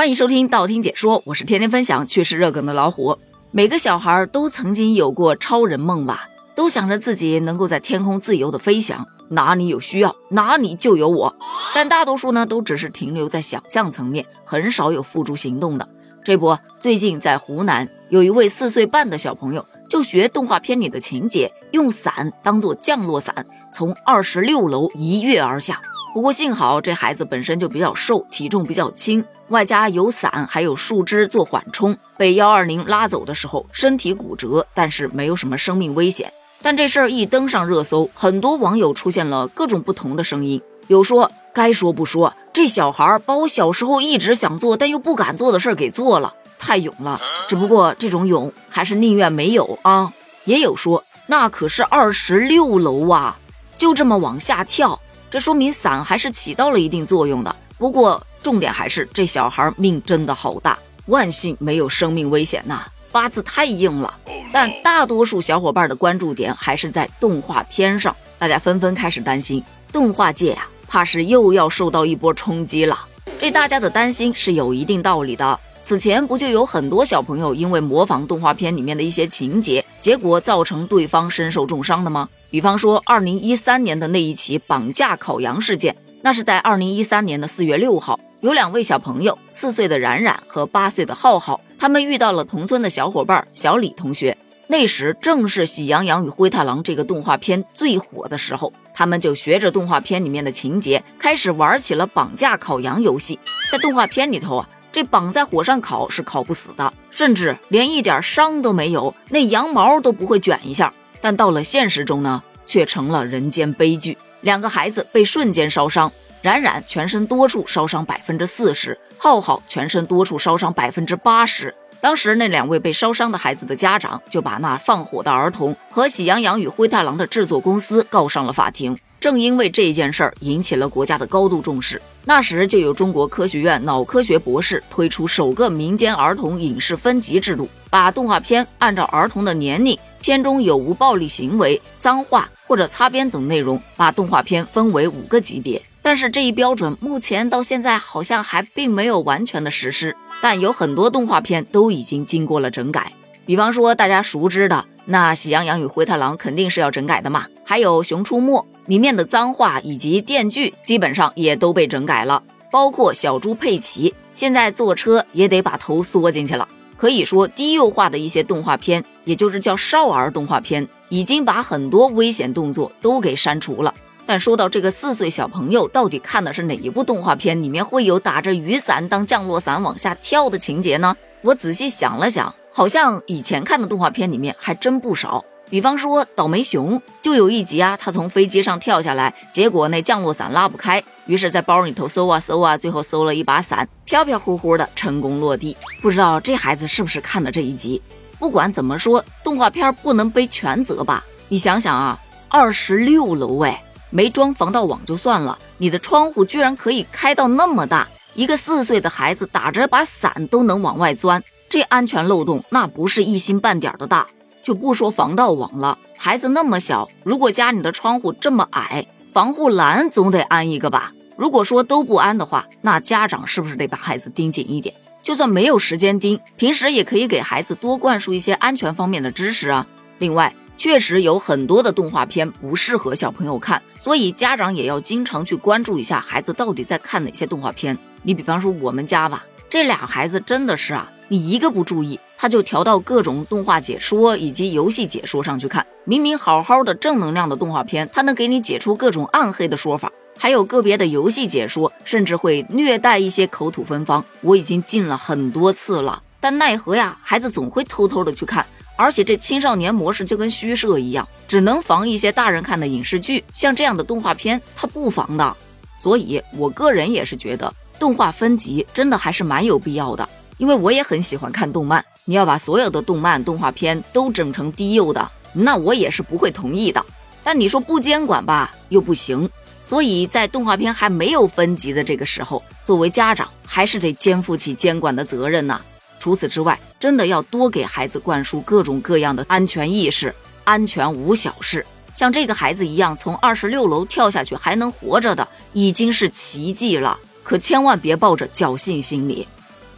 欢迎收听道听解说，我是天天分享趣事热梗的老虎。每个小孩都曾经有过超人梦吧，都想着自己能够在天空自由的飞翔，哪里有需要哪里就有我。但大多数呢，都只是停留在想象层面，很少有付诸行动的。这不，最近在湖南有一位四岁半的小朋友，就学动画片里的情节，用伞当做降落伞，从二十六楼一跃而下。不过幸好这孩子本身就比较瘦，体重比较轻，外加有伞还有树枝做缓冲，被幺二零拉走的时候身体骨折，但是没有什么生命危险。但这事儿一登上热搜，很多网友出现了各种不同的声音，有说该说不说，这小孩把我小时候一直想做但又不敢做的事儿给做了，太勇了。只不过这种勇还是宁愿没有啊。也有说那可是二十六楼啊，就这么往下跳。这说明伞还是起到了一定作用的。不过重点还是这小孩命真的好大，万幸没有生命危险呐，八字太硬了。但大多数小伙伴的关注点还是在动画片上，大家纷纷开始担心动画界呀，怕是又要受到一波冲击了。这大家的担心是有一定道理的。此前不就有很多小朋友因为模仿动画片里面的一些情节，结果造成对方身受重伤的吗？比方说，二零一三年的那一起绑架烤羊事件，那是在二零一三年的四月六号，有两位小朋友，四岁的冉冉和八岁的浩浩，他们遇到了同村的小伙伴小李同学。那时正是《喜羊羊与灰太狼》这个动画片最火的时候，他们就学着动画片里面的情节，开始玩起了绑架烤羊游戏。在动画片里头啊。这绑在火上烤是烤不死的，甚至连一点伤都没有，那羊毛都不会卷一下。但到了现实中呢，却成了人间悲剧。两个孩子被瞬间烧伤，冉冉全身多处烧伤百分之四十，浩浩全身多处烧伤百分之八十。当时那两位被烧伤的孩子的家长就把那放火的儿童和《喜羊羊与灰太狼》的制作公司告上了法庭。正因为这件事儿引起了国家的高度重视，那时就有中国科学院脑科学博士推出首个民间儿童影视分级制度，把动画片按照儿童的年龄、片中有无暴力行为、脏话或者擦边等内容，把动画片分为五个级别。但是这一标准目前到现在好像还并没有完全的实施，但有很多动画片都已经经过了整改，比方说大家熟知的那《喜羊羊与灰太狼》肯定是要整改的嘛，还有《熊出没》。里面的脏话以及电锯基本上也都被整改了，包括小猪佩奇，现在坐车也得把头缩进去了。可以说，低幼化的一些动画片，也就是叫少儿动画片，已经把很多危险动作都给删除了。但说到这个四岁小朋友到底看的是哪一部动画片，里面会有打着雨伞当降落伞往下跳的情节呢？我仔细想了想，好像以前看的动画片里面还真不少。比方说倒霉熊就有一集啊，他从飞机上跳下来，结果那降落伞拉不开，于是，在包里头搜啊搜啊，最后搜了一把伞，飘飘忽忽的成功落地。不知道这孩子是不是看了这一集？不管怎么说，动画片不能背全责吧？你想想啊，二十六楼哎，没装防盗网就算了，你的窗户居然可以开到那么大，一个四岁的孩子打着把伞都能往外钻，这安全漏洞那不是一星半点的大。就不说防盗网了，孩子那么小，如果家里的窗户这么矮，防护栏总得安一个吧？如果说都不安的话，那家长是不是得把孩子盯紧一点？就算没有时间盯，平时也可以给孩子多灌输一些安全方面的知识啊。另外，确实有很多的动画片不适合小朋友看，所以家长也要经常去关注一下孩子到底在看哪些动画片。你比方说我们家吧，这俩孩子真的是啊。你一个不注意，他就调到各种动画解说以及游戏解说上去看。明明好好的正能量的动画片，他能给你解出各种暗黑的说法。还有个别的游戏解说，甚至会虐待一些口吐芬芳。我已经禁了很多次了，但奈何呀，孩子总会偷偷的去看。而且这青少年模式就跟虚设一样，只能防一些大人看的影视剧，像这样的动画片，它不防的。所以我个人也是觉得，动画分级真的还是蛮有必要的。因为我也很喜欢看动漫，你要把所有的动漫动画片都整成低幼的，那我也是不会同意的。但你说不监管吧，又不行。所以在动画片还没有分级的这个时候，作为家长还是得肩负起监管的责任呐。除此之外，真的要多给孩子灌输各种各样的安全意识，安全无小事。像这个孩子一样从二十六楼跳下去还能活着的，已经是奇迹了。可千万别抱着侥幸心理。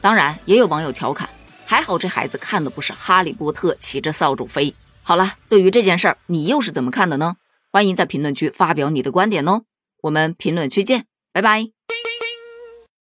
当然，也有网友调侃，还好这孩子看的不是《哈利波特》骑着扫帚飞。好了，对于这件事儿，你又是怎么看的呢？欢迎在评论区发表你的观点哦。我们评论区见，拜拜。